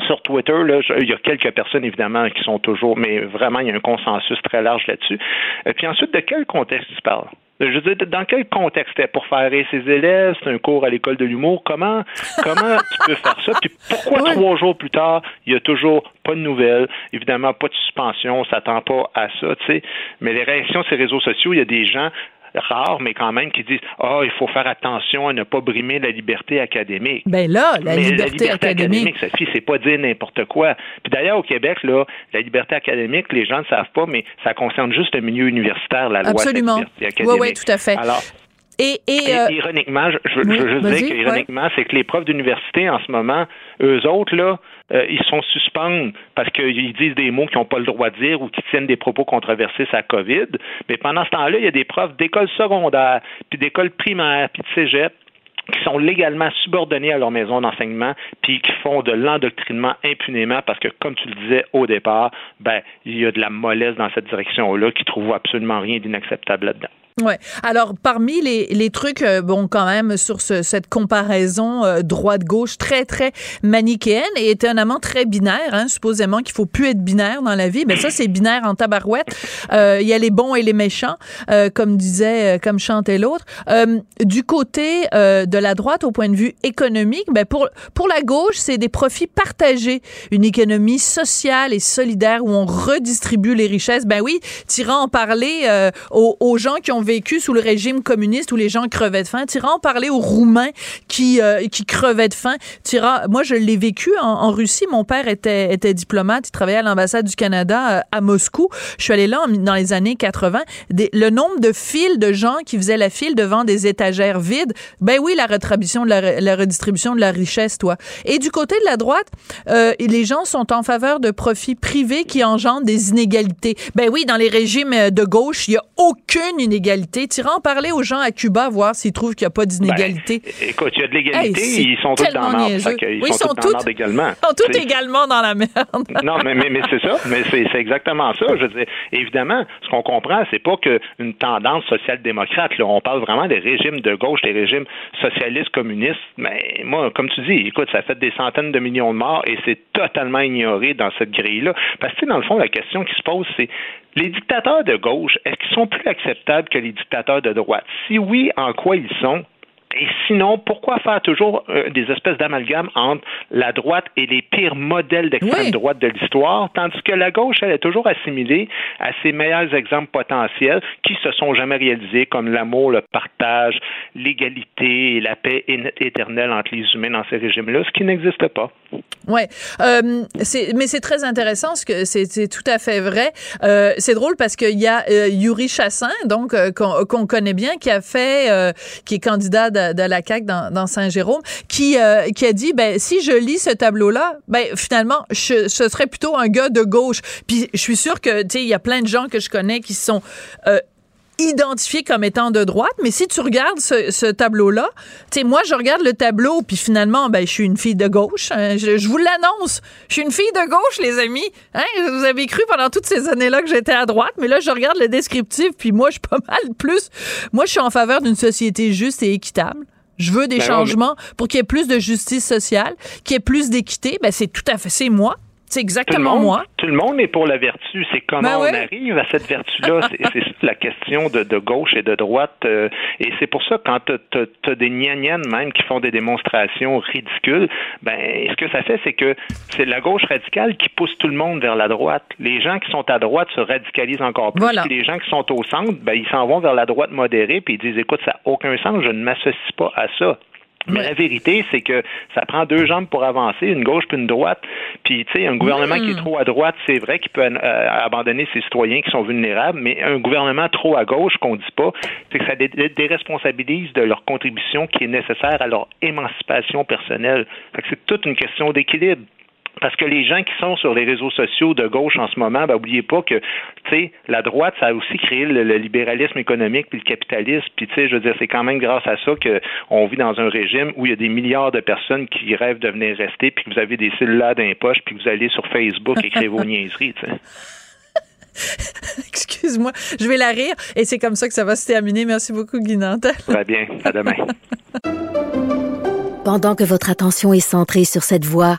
sur Twitter, là, je- il y a quelques personnes évidemment qui sont toujours, mais vraiment il y a un consensus très large là-dessus. Et puis ensuite, de quel contexte tu parles? Je veux dire, dans quel contexte? C'était pour faire rire ses élèves? C'est un cours à l'école de l'humour? Comment, comment tu peux faire ça? Puis pourquoi trois jours plus tard, il y a toujours pas de nouvelles? Évidemment, pas de suspension, on s'attend pas à ça, tu sais. Mais les réactions sur les réseaux sociaux, il y a des gens rares, mais quand même, qui disent Ah, il faut faire attention à ne pas brimer la liberté académique. Ben là, la mais liberté, la liberté académique. Sophie, c'est pas dire n'importe quoi. Puis d'ailleurs, au Québec, là, la liberté académique, les gens ne savent pas, mais ça concerne juste le milieu universitaire, la loi Absolument. de la liberté Oui, académique. oui, tout à fait. Alors, et, et, et euh, ironiquement, je, oui, veux juste dire que ironiquement, c'est que les profs d'université en ce moment, eux autres, là, euh, ils sont suspendus parce qu'ils disent des mots qu'ils n'ont pas le droit de dire ou qu'ils tiennent des propos controversés la COVID. Mais pendant ce temps-là, il y a des profs d'école secondaire, puis d'école primaire, puis de cégep qui sont légalement subordonnés à leur maison d'enseignement, puis qui font de l'endoctrinement impunément parce que, comme tu le disais au départ, ben, il y a de la mollesse dans cette direction-là qui trouve absolument rien d'inacceptable là-dedans. Ouais. Alors parmi les, les trucs, euh, bon quand même sur ce, cette comparaison euh, droite-gauche très très manichéenne et étonnamment très binaire, hein, supposément qu'il faut plus être binaire dans la vie. Mais ça c'est binaire en tabarouette. Euh, Il y a les bons et les méchants, euh, comme disait, comme chantait l'autre. Du côté de la droite, au point de vue économique, ben pour pour la gauche c'est des profits partagés, une économie sociale et solidaire où on redistribue les richesses. Ben oui, tirant en parler aux, aux gens qui ont vécu sous le régime communiste où les gens crevaient de faim, tirant en parler aux Roumains qui euh, qui crevaient de faim. Moi je l'ai vécu en, Russie. Mon père était était diplomate, il travaillait à l'ambassade du Canada euh, à Moscou. Je suis allée là dans les années 80. Des- le nombre de files de gens qui faisaient la file devant des étagères vides, ben oui, la de la, redistribution de la richesse, toi. Et du côté de la droite, euh, les gens sont en faveur de profits privés qui engendrent des inégalités. Ben oui, dans les régimes de gauche, il y a aucune inégalité. Tirant en parler aux gens à Cuba, voir s'ils trouvent qu'il n'y a pas d'inégalité. Ben, écoute, il y a de l'égalité, Hey, ils sont tous dans la merde. qu'ils Oui, ils sont, sont tous dans merde également. Ils sont tous également dans la merde. Non, mais, mais, mais c'est ça. Mais c'est exactement ça. Je veux dire, évidemment, ce qu'on comprend, c'est pas qu'une tendance social-démocrate. On parle vraiment des régimes de gauche, des régimes socialistes, communistes. Mais moi, comme tu dis, écoute, ça fait des centaines de millions de morts et c'est totalement ignoré dans cette grille-là. Parce que, tu dans le fond, la question qui se pose, c'est les dictateurs de gauche, est-ce qu'ils sont plus acceptables que les dictateurs de droite? Si oui, en quoi ils sont? Et sinon, pourquoi faire toujours euh, des espèces d'amalgames entre la droite et les pires modèles d'extrême Oui. droite de l'histoire, tandis que la gauche, elle est toujours assimilée à ses meilleurs exemples potentiels qui se sont jamais réalisés, comme l'amour, le partage, l'égalité et la paix éternelle entre les humains dans ces régimes-là, ce qui n'existe pas. Ouais, euh, mais c'est très intéressant ce que c'est tout à fait vrai. Euh, c'est drôle parce qu'il y a Yuri Chassin donc qu'on connaît bien qui a fait qui est candidat de, de la CAQ dans, Saint-Jérôme qui euh, qui a dit ben si je lis ce tableau là ben finalement ce serait plutôt un gars de gauche. Puis je suis sûre que tu sais il y a plein de gens que je connais qui sont euh, identifié comme étant de droite, mais si tu regardes ce, ce tableau-là, tu sais, moi, je regarde le tableau, puis finalement, ben, je suis une fille de gauche. hein, je, je vous l'annonce. Je suis une fille de gauche, les amis. Hein? Vous avez cru pendant toutes ces années-là que j'étais à droite, mais là, je regarde le descriptif, puis moi, je suis pas mal plus. Moi, je suis en faveur d'une société juste et équitable. Je veux des Ben non, changements pour qu'il y ait plus de justice sociale, qu'il y ait plus d'équité. Ben, c'est tout à fait, c'est moi. C'est exactement monde, moi. tout le monde est pour la vertu. C'est comment Ben ouais. on arrive à cette vertu-là? C'est la question de, de gauche et de droite. euh, et c'est pour ça, quand tu as, des gnagnennes même qui font des démonstrations ridicules, ben ce que ça fait, c'est que c'est la gauche radicale qui pousse tout le monde vers la droite. Les gens qui sont à droite se radicalisent encore plus. Voilà. Puis les gens qui sont au centre, ben, ils s'en vont vers la droite modérée, puis ils disent, écoute, ça n'a aucun sens, je ne m'associe pas à ça. Mais la vérité, c'est que ça prend deux jambes pour avancer, une gauche puis une droite. Puis, tu sais, un gouvernement qui est trop à droite, c'est vrai qu'il peut euh, abandonner ses citoyens qui sont vulnérables, mais un gouvernement trop à gauche, qu'on dit pas, c'est que ça dé- dé- déresponsabilise de leur contribution qui est nécessaire à leur émancipation personnelle. C'est toute une question d'équilibre. Parce que les gens qui sont sur les réseaux sociaux de gauche en ce moment, ben, oubliez pas que, tu sais, la droite, ça a aussi créé le, le libéralisme économique puis le capitalisme. Puis, tu sais, je veux dire, c'est quand même grâce à ça qu'on vit dans un régime où il y a des milliards de personnes qui rêvent de venir rester, puis que vous avez des cellulaires dans les poches, puis que vous allez sur Facebook écrire vos niaiseries, tu sais. Excuse-moi, je vais la rire et c'est comme ça que ça va se terminer. Merci beaucoup, Guy Nantel. Très bien. À demain. Pendant que votre attention est centrée sur cette voix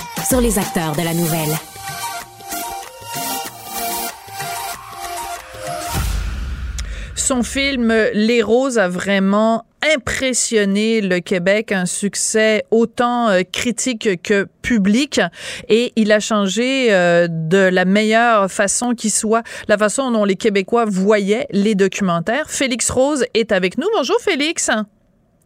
sur les acteurs de la nouvelle. Son film Les Roses a vraiment impressionné le Québec, un succès autant euh, critique que public et il a changé euh, de la meilleure façon qui soit la façon dont les Québécois voyaient les documentaires. Félix Rose est avec nous. Bonjour Félix.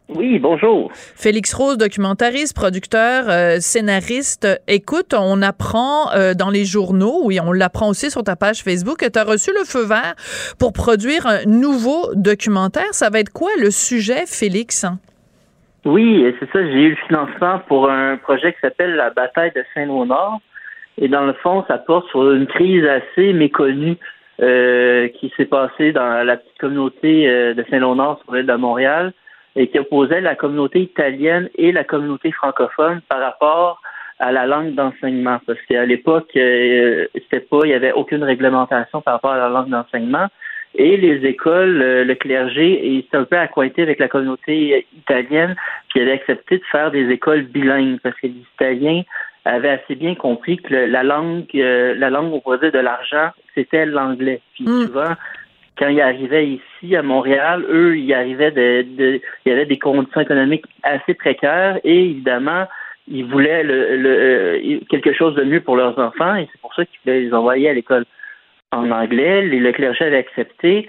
Oui, bonjour. Félix Rose, documentariste, producteur, euh, scénariste. Écoute, on apprend euh, dans les journaux, oui, on l'apprend aussi sur ta page Facebook, que tu as reçu le feu vert pour produire un nouveau documentaire. Ça va être quoi le sujet, Félix? Oui, c'est ça. J'ai eu le financement pour un projet qui s'appelle La bataille de Saint-Léonard. Et dans le fond, ça porte sur une crise assez méconnue euh, qui s'est passée dans la petite communauté de Saint-Léonard sur l'île de Montréal et qui opposait la communauté italienne et la communauté francophone par rapport à la langue d'enseignement. Parce qu'à l'époque, euh, c'était pas, il y avait aucune réglementation par rapport à la langue d'enseignement. Et les écoles, euh, le clergé, était un peu accointé avec la communauté italienne qui avait accepté de faire des écoles bilingues parce que les Italiens avaient assez bien compris que la langue, euh, la langue au produit de l'argent, c'était l'anglais. Puis mm. souvent, quand ils arrivaient ici à Montréal, eux, ils arrivaient de, de il y avait des conditions économiques assez précaires et évidemment, ils voulaient le, le, euh, quelque chose de mieux pour leurs enfants et c'est pour ça qu'ils voulaient les envoyer à l'école en anglais. Le clergé avait accepté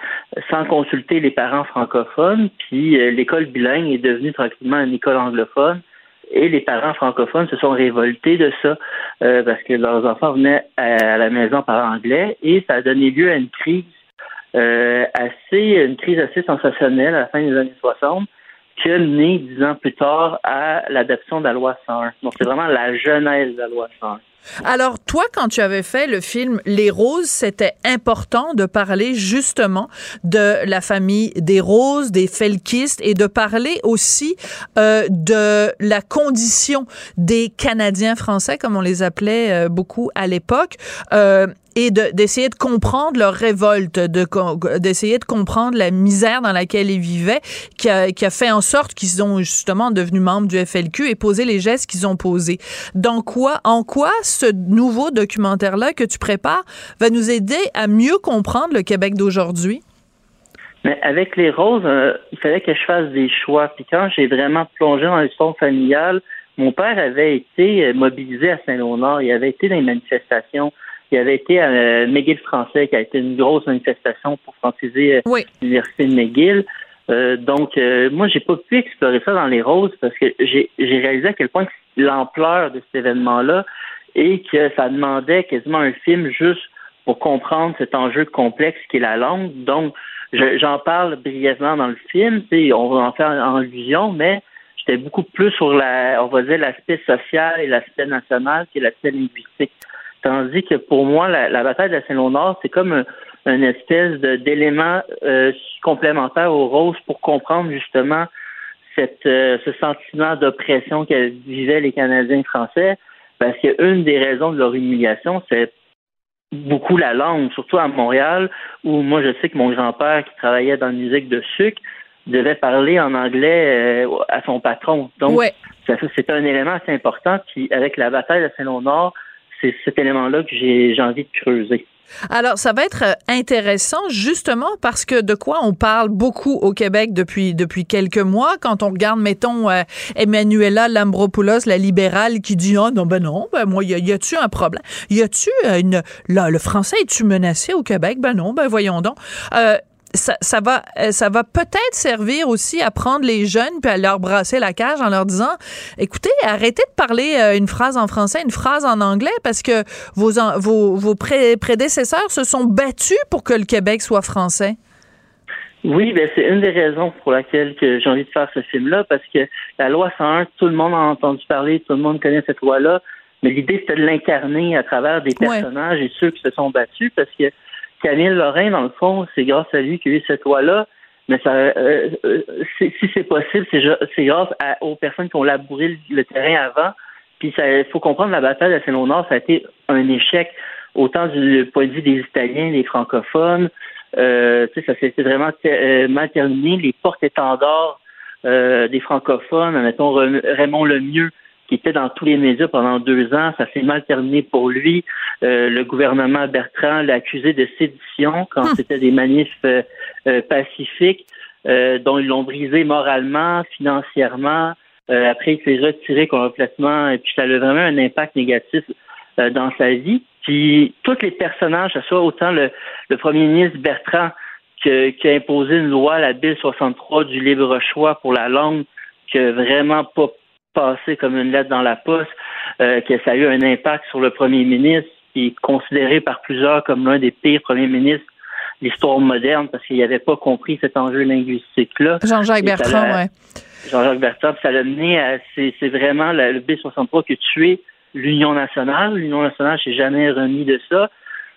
sans consulter les parents francophones, puis euh, l'école bilingue est devenue tranquillement une école anglophone. Et les parents francophones se sont révoltés de ça euh, parce que leurs enfants venaient à la maison par anglais et ça a donné lieu à une crise euh, assez, une crise assez sensationnelle à la fin des années 60 qui a mené dix ans plus tard à l'adoption de la loi 101. Donc, c'est vraiment la genèse de la loi 101. Alors, toi, quand tu avais fait le film Les Roses, c'était important de parler justement de la famille des Roses, des Felkistes, et de parler aussi euh, de la condition des Canadiens français, comme on les appelait euh, beaucoup à l'époque. Euh, et d'essayer de, comprendre leur révolte, d'essayer de, comprendre la misère dans laquelle ils vivaient, qui a, qui a fait en sorte qu'ils sont justement devenus membres du FLQ et posé les gestes qu'ils ont posés. Dans quoi, en quoi ce nouveau documentaire-là que tu prépares va nous aider à mieux comprendre le Québec d'aujourd'hui? Mais avec les roses, euh, il fallait que je fasse des choix. Puis quand j'ai vraiment plongé dans l'histoire familiale, mon père avait été euh, mobilisé à Saint-Léonard. Il avait été dans les manifestations il avait été à euh, McGill français, qui a été une grosse manifestation pour franciser euh, l'université de McGill. Euh, donc, euh, moi, j'ai pas pu explorer ça dans les roses parce que j'ai réalisé à quel point l'ampleur de cet événement-là et que ça demandait quasiment un film juste pour comprendre cet enjeu complexe qui est la langue. Donc, j'en parle brièvement dans le film, on va en faire en allusion, mais j'étais beaucoup plus sur la, on va dire, l'aspect social et l'aspect national qui est l'aspect linguistique. Tandis que pour moi, la, bataille de la Saint-Léonard, c'est comme un, espèce d'élément euh, complémentaire aux roses pour comprendre justement cette, euh, ce sentiment d'oppression que vivaient les Canadiens français. Parce qu'une des raisons de leur humiliation, c'est beaucoup la langue, surtout à Montréal, où moi je sais que mon grand-père qui travaillait dans la musique de sucre devait parler en anglais euh, à son patron. Donc, c'est un élément assez important. Puis avec la bataille de Saint-Léonard, c'est cet élément-là que j'ai envie de creuser. Alors, ça va être euh, intéressant justement parce que de quoi on parle beaucoup au Québec depuis quelques mois quand on regarde, mettons, euh, Emmanuela Lambropoulos, la libérale, qui dit oh non ben non, ben moi y, a-tu un problème, y a-tu euh, une là le français est-tu menacé au Québec? Ben non, ben voyons donc. Ça, ça, va, euh, ça va peut-être servir aussi à prendre les jeunes puis à leur brasser la cage en leur disant, écoutez, arrêtez de parler euh, une phrase en français, une phrase en anglais, parce que vos, vos, vos prédécesseurs se sont battus pour que le Québec soit français. Oui, ben c'est une des raisons pour laquelle j'ai envie de faire ce film-là, parce que la loi 101, tout le monde a entendu parler, tout le monde connaît cette loi-là, mais l'idée c'était de l'incarner à travers des personnages et ceux qui se sont battus, parce que Camille Lorrain, dans le fond, c'est grâce à lui qu'il y a eu cette loi-là. Mais ça, euh, euh, si c'est possible, c'est grâce aux personnes qui ont labouré le, terrain avant. Puis il faut comprendre la bataille de Saint-Nord, ça a été un échec autant du point de vue des Italiens, des francophones. Euh, ça s'est vraiment euh, mal terminé. Les porte-étendards des francophones, mettons Raymond Lemieux, qui était dans tous les médias pendant deux ans. Ça s'est mal terminé pour lui. Euh, le gouvernement Bertrand l'a accusé de sédition quand hum. c'était des manifs euh, euh, pacifiques, dont ils l'ont brisé moralement, financièrement. après, il s'est retiré complètement et puis ça a vraiment un impact négatif dans sa vie. Puis tous les personnages, ce soit autant le, premier ministre Bertrand qui a imposé une loi, la Bill 63 du libre choix pour la langue, qui a vraiment pas passé comme une lettre dans la poste, euh, que ça a eu un impact sur le premier ministre, qui est considéré par plusieurs comme l'un des pires premiers ministres de l'histoire moderne parce qu'il n'avait pas compris cet enjeu linguistique-là. Jean-Jacques Bertrand, oui. Jean-Jacques Bertrand, ça l'a mené à. C'est vraiment le B63 qui a tué l'Union nationale. L'Union nationale s'est jamais remis de ça.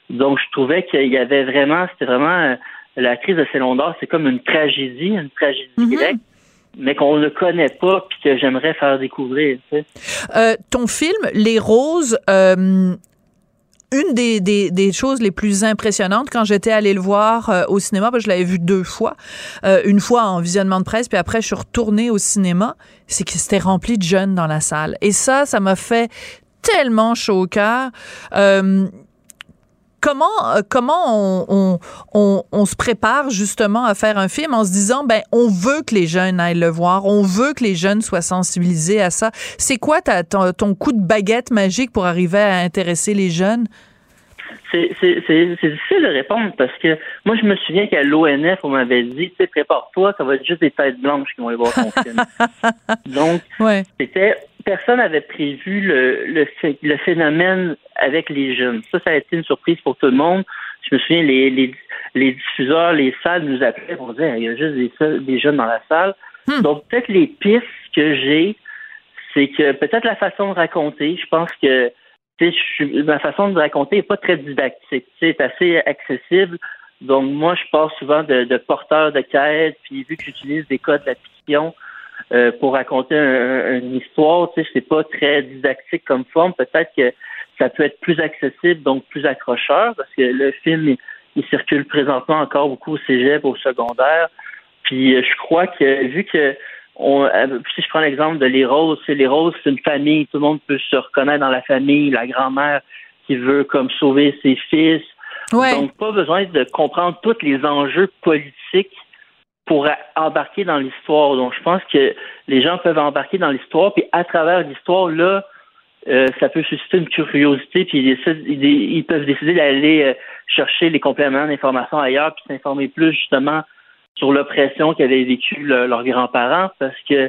Donc, je trouvais qu'il y avait vraiment, c'était vraiment euh, la crise de Célon d'Or, c'est comme une tragédie, une tragédie grecque mais qu'on ne connaît pas puis que j'aimerais faire découvrir. Euh, ton film Les Roses. Euh, une des, des, des, choses les plus impressionnantes quand j'étais allée le voir euh, au cinéma, parce je l'avais vu deux fois, une fois en visionnement de presse, puis après je suis retournée au cinéma, c'est que c'était rempli de jeunes dans la salle. Et ça, ça m'a fait tellement chaud au cœur euh, comment on, on, on, se prépare justement à faire un film en se disant ben on veut que les jeunes aillent le voir, on veut que les jeunes soient sensibilisés à ça. C'est quoi ta, ton, coup de baguette magique pour arriver à intéresser les jeunes? C'est difficile de répondre parce que moi, je me souviens qu'à l'ONF, on m'avait dit, tu sais, prépare-toi, ça va être juste des têtes blanches qui vont aller voir ton film. Donc, c'était, personne n'avait prévu le, le, le, phénomène avec les jeunes. Ça, ça a été une surprise pour tout le monde. Je me souviens, les, les, les diffuseurs, les salles nous appelaient pour dire, il y a juste des, des jeunes dans la salle. Hmm. Donc, peut-être les pistes que j'ai, c'est que peut-être la façon de raconter, je pense que ma façon de raconter n'est pas très didactique. C'est assez accessible. Donc, moi, je parle souvent de, porteur de quête, puis vu que j'utilise des codes d'addition euh, pour raconter une histoire, tu sais, c'est pas très didactique comme forme. Peut-être que ça peut être plus accessible, donc plus accrocheur, parce que le film, il, circule présentement encore beaucoup au cégep, au secondaire. Puis, euh, je crois que vu que euh, si je prends l'exemple de Les Roses, c'est Les Roses, c'est une famille, tout le monde peut se reconnaître dans la famille, la grand-mère qui veut comme sauver ses fils. Donc, pas besoin de comprendre tous les enjeux politiques pour embarquer dans l'histoire. Donc, je pense que les gens peuvent embarquer dans l'histoire, puis à travers l'histoire, là, euh, ça peut susciter une curiosité, puis ils, ils peuvent décider d'aller euh, chercher les compléments d'information ailleurs, puis s'informer plus justement sur l'oppression qu'avaient vécu leurs grands-parents, parce que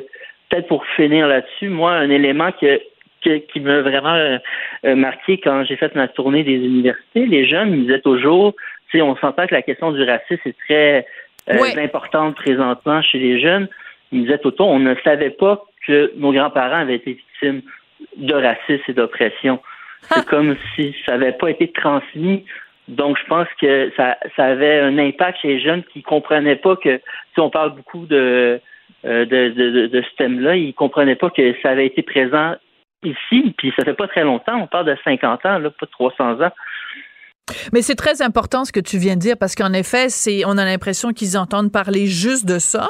peut-être pour finir là-dessus, moi, un élément que, qui m'a vraiment euh, marqué quand j'ai fait ma tournée des universités, les jeunes me disaient toujours, tu sais, on s'entend que la question du racisme est très euh, importante présentement chez les jeunes. Ils me disaient tout on ne savait pas que nos grands-parents avaient été victimes de racisme et d'oppression. C'est comme si ça n'avait pas été transmis donc, je pense que ça, ça avait un impact chez les jeunes qui comprenaient pas que, si on parle beaucoup de, euh, de, de, de, ce thème-là, ils comprenaient pas que ça avait été présent ici, puis ça fait pas très longtemps, on parle de 50 ans, là, pas de 300 ans. Mais c'est très important ce que tu viens de dire parce qu'en effet, c'est on a l'impression qu'ils entendent parler juste de ça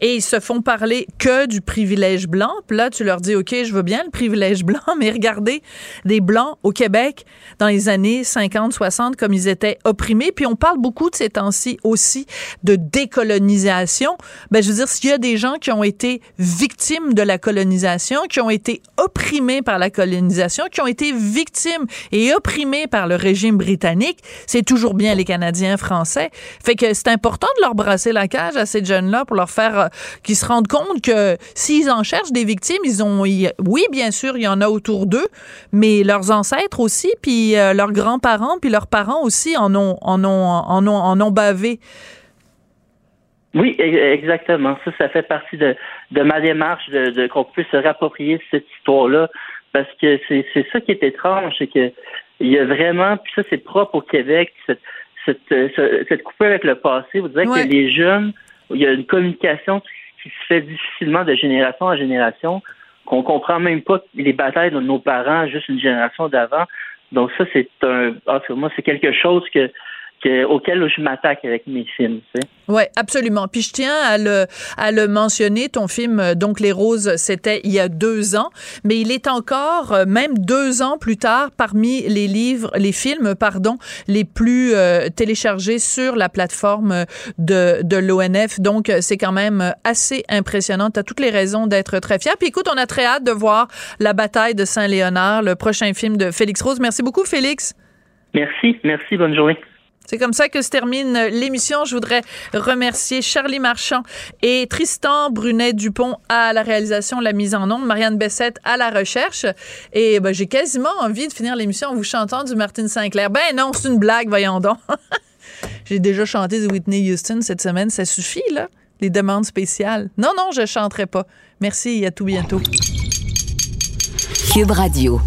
et ils se font parler que du privilège blanc. Puis là, tu leur dis OK, je veux bien le privilège blanc, mais regardez des blancs au Québec dans les années 50, 60 comme ils étaient opprimés. Puis on parle beaucoup de ces temps-ci aussi de décolonisation. Ben je veux dire s'il y a des gens qui ont été victimes de la colonisation, qui ont été opprimés par la colonisation, qui ont été victimes et opprimés par le régime britannique c'est toujours bien les Canadiens français. Fait que c'est important de leur brasser la cage à ces jeunes-là pour leur faire euh, qu'ils se rendent compte que s'ils en cherchent des victimes, ils ont, oui, bien sûr, il y en a autour d'eux, mais leurs ancêtres aussi, puis euh, leurs grands-parents, puis leurs parents aussi en ont, en ont, en ont, en ont bavé. Oui, e-, exactement. Ça, ça fait partie de, de ma démarche de, qu'on puisse se rapproprier cette histoire-là. Parce que c'est, c'est ça qui est étrange, c'est que il y a vraiment, puis ça c'est propre au Québec, cette, cette, cette coupure avec le passé. Vous direz que les jeunes, il y a une communication qui se fait difficilement de génération en génération, qu'on comprend même pas les batailles de nos parents juste une génération d'avant. Donc ça, c'est un, moi, c'est quelque chose que auquel je m'attaque avec mes films. Tu sais. Oui, absolument. Puis je tiens à le, à le mentionner. Ton film, euh, donc Les Roses, c'était il y a deux ans, mais il est encore, euh, même deux ans plus tard, parmi les livres, les films, pardon, les plus euh, téléchargés sur la plateforme de, de l'ONF. Donc, c'est quand même assez impressionnant. Tu as toutes les raisons d'être très fier. Puis écoute, on a très hâte de voir La bataille de Saint-Léonard, le prochain film de Félix Rose. Merci beaucoup, Félix. Merci, merci, bonne journée. C'est comme ça que se termine l'émission. Je voudrais remercier Charlie Marchand et Tristan Brunet-Dupont à la réalisation, la mise en onde, Marianne Bessette à la recherche. Et ben, j'ai quasiment envie de finir l'émission en vous chantant du Martin Sinclair. Ben non, c'est une blague, voyons donc. j'ai déjà chanté du Whitney Houston cette semaine. Ça suffit, là? Les demandes spéciales. Non, non, je chanterai pas. Merci et à tout bientôt. Cube Radio.